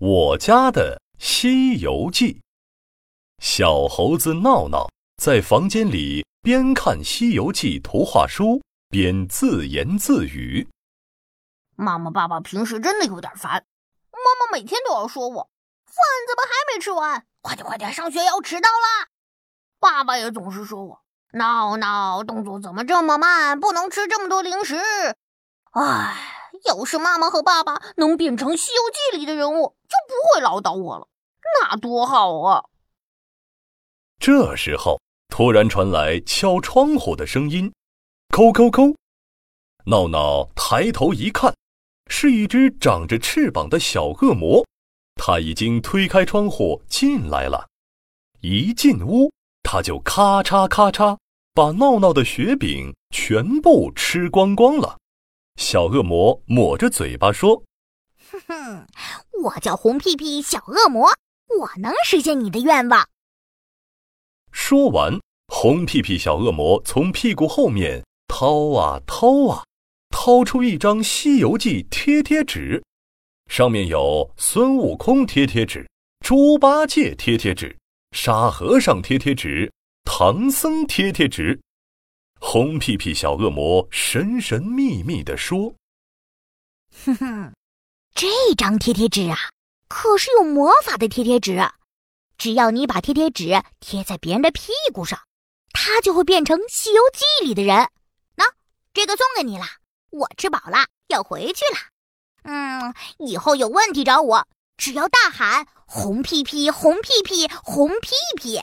我家的西游记。小猴子闹闹在房间里边看《西游记》图画书，边自言自语：“妈妈、爸爸平时真的有点烦。妈妈每天都要说我，饭怎么还没吃完？快点、快点，上学要迟到啦！爸爸也总是说我，闹闹动作怎么这么慢？不能吃这么多零食。唉。”要是妈妈和爸爸能变成《西游记》里的人物，就不会唠叨我了，那多好啊！这时候，突然传来敲窗户的声音，叩叩叩。闹闹抬头一看，是一只长着翅膀的小恶魔，他已经推开窗户进来了。一进屋，他就咔嚓咔嚓把闹闹的雪饼全部吃光光了。小恶魔抹着嘴巴说：“哼哼，我叫红屁屁小恶魔，我能实现你的愿望。”说完，红屁屁小恶魔从屁股后面掏啊掏啊，掏出一张《西游记》贴贴纸，上面有孙悟空贴贴纸、猪八戒贴贴纸、沙和尚贴贴纸、唐僧贴贴纸。红屁屁小恶魔神神秘秘地说：“哼哼，这张贴贴纸啊，可是有魔法的贴贴纸。只要你把贴贴纸贴在别人的屁股上，他就会变成《西游记》里的人。喏，这个送给你了。我吃饱了，要回去了。嗯，以后有问题找我，只要大喊‘红屁屁，红屁屁，红屁屁’，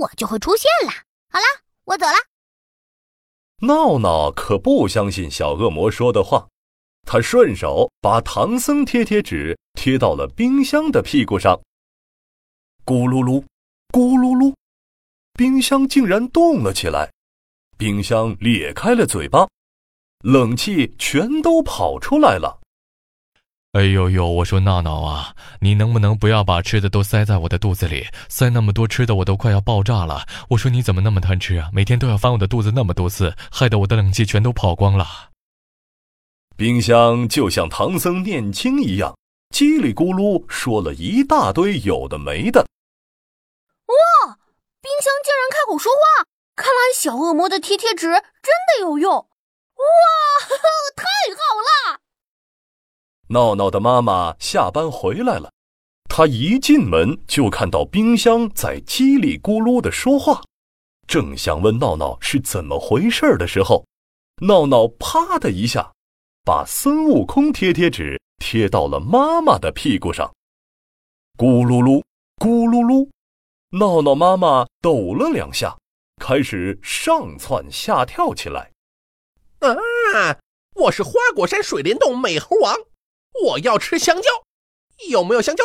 我就会出现了。好了，我走了。”闹闹可不相信小恶魔说的话，他顺手把唐僧贴贴纸贴到了冰箱的屁股上。咕噜噜，咕噜噜，冰箱竟然动了起来，冰箱裂开了嘴巴，冷气全都跑出来了。哎呦呦！我说闹闹啊，你能不能不要把吃的都塞在我的肚子里？塞那么多吃的，我都快要爆炸了。我说你怎么那么贪吃啊？每天都要翻我的肚子那么多次，害得我的冷气全都跑光了。冰箱就像唐僧念经一样，叽里咕噜说了一大堆有的没的。哇！冰箱竟然开口说话，看来小恶魔的贴贴纸真的有用！哇，太好了！闹闹的妈妈下班回来了，她一进门就看到冰箱在叽里咕噜的说话，正想问闹闹是怎么回事的时候，闹闹啪的一下，把孙悟空贴贴纸贴到了妈妈的屁股上，咕噜噜，咕噜噜，闹闹妈妈抖了两下，开始上窜下跳起来。啊，我是花果山水帘洞美猴王。我要吃香蕉，有没有香蕉？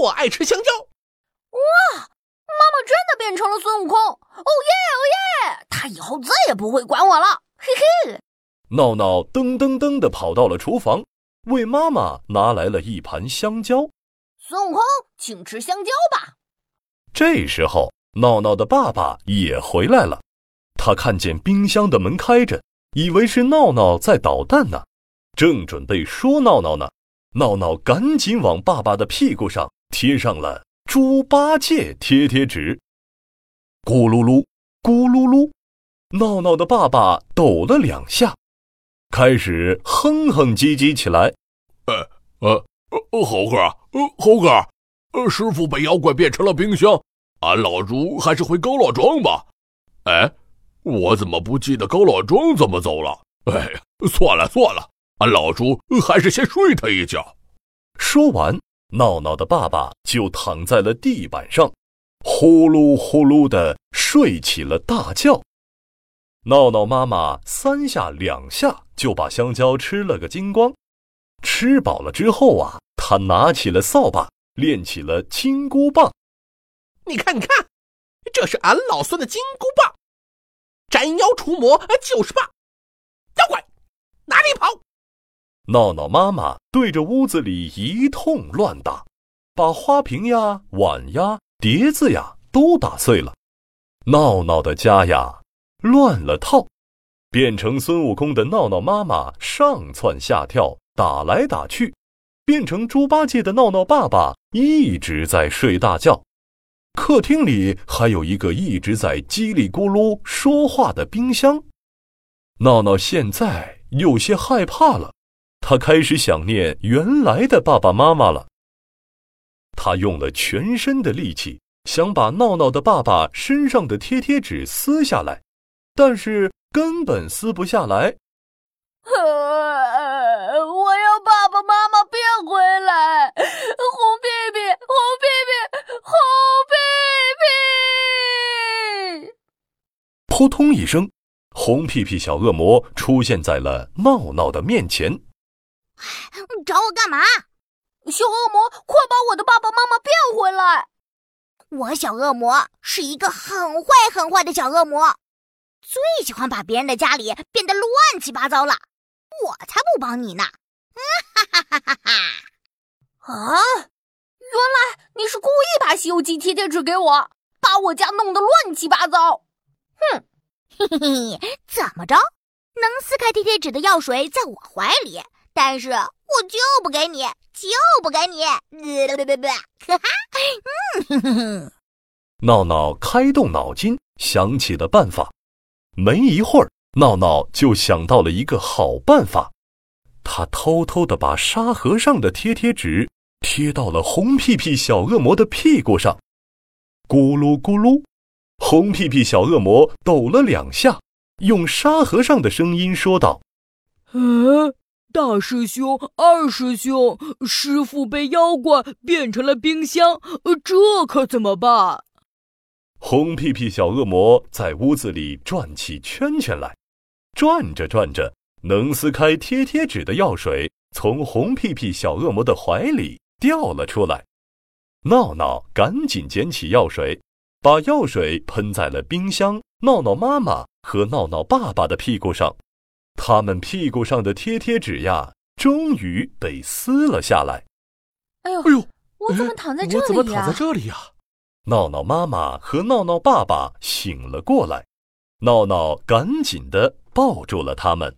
我爱吃香蕉。哇，妈妈真的变成了孙悟空！哦耶哦耶！他以后再也不会管我了。嘿嘿。闹闹噔噔噔的跑到了厨房，为妈妈拿来了一盘香蕉。孙悟空，请吃香蕉吧。这时候，闹闹的爸爸也回来了。他看见冰箱的门开着，以为是闹闹在捣蛋呢，正准备说闹闹呢。闹闹赶紧往爸爸的屁股上贴上了猪八戒贴贴纸，咕噜噜，咕噜噜，闹闹的爸爸抖了两下，开始哼哼唧唧起来。呃呃呃，猴哥，呃猴哥，呃师傅被妖怪变成了冰箱，俺老猪还是回高老庄吧。哎，我怎么不记得高老庄怎么走了？哎，算了算了。俺老猪还是先睡他一觉。说完，闹闹的爸爸就躺在了地板上，呼噜呼噜的睡起了大觉。闹闹妈妈三下两下就把香蕉吃了个精光。吃饱了之后啊，他拿起了扫把，练起了金箍棒。你看，你看，这是俺老孙的金箍棒，斩妖除魔就是棒。妖怪，哪里跑？闹闹妈妈对着屋子里一通乱打，把花瓶呀、碗呀、碟子呀都打碎了。闹闹的家呀乱了套，变成孙悟空的闹闹妈妈上蹿下跳，打来打去；变成猪八戒的闹闹爸爸一直在睡大觉。客厅里还有一个一直在叽里咕噜说话的冰箱。闹闹现在有些害怕了，他开始想念原来的爸爸妈妈了。他用了全身的力气，想把闹闹的爸爸身上的贴贴纸撕下来，但是根本撕不下来。我要爸爸妈妈变回来！红屁屁，红屁屁，红屁屁！扑通一声，红屁屁小恶魔出现在了闹闹的面前。找我干嘛？小恶魔，快把我的爸爸妈妈变回来！我小恶魔是一个很坏很坏的小恶魔，最喜欢把别人的家里变得乱七八糟了。我才不帮你呢！哈哈哈哈哈！啊，原来你是故意把《西游记》贴贴纸给我，把我家弄得乱七八糟。哼，嘿嘿嘿，怎么着？能撕开贴贴纸的药水在我怀里，但是我就不给你，就不给你！哈哈，嗯哼哼。闹闹开动脑筋，想起了办法。没一会儿。闹闹就想到了一个好办法，他偷偷的把沙盒上的贴贴纸贴到了红屁屁小恶魔的屁股上，咕噜咕噜，红屁屁小恶魔抖了两下，用沙盒上的声音说道：“嗯，大师兄、二师兄，师傅被妖怪变成了冰箱，这可怎么办？”红屁屁小恶魔在屋子里转起圈圈来。转着转着，能撕开贴贴纸的药水从红屁屁小恶魔的怀里掉了出来。闹闹赶紧捡起药水，把药水喷在了冰箱、闹闹妈妈和闹闹爸爸的屁股上。他们屁股上的贴贴纸呀，终于被撕了下来。哎呦哎呦，我怎么躺在这里呀？我怎么躺在这里呀？闹闹妈妈和闹闹爸爸醒了过来，闹闹赶紧的。抱住了他们。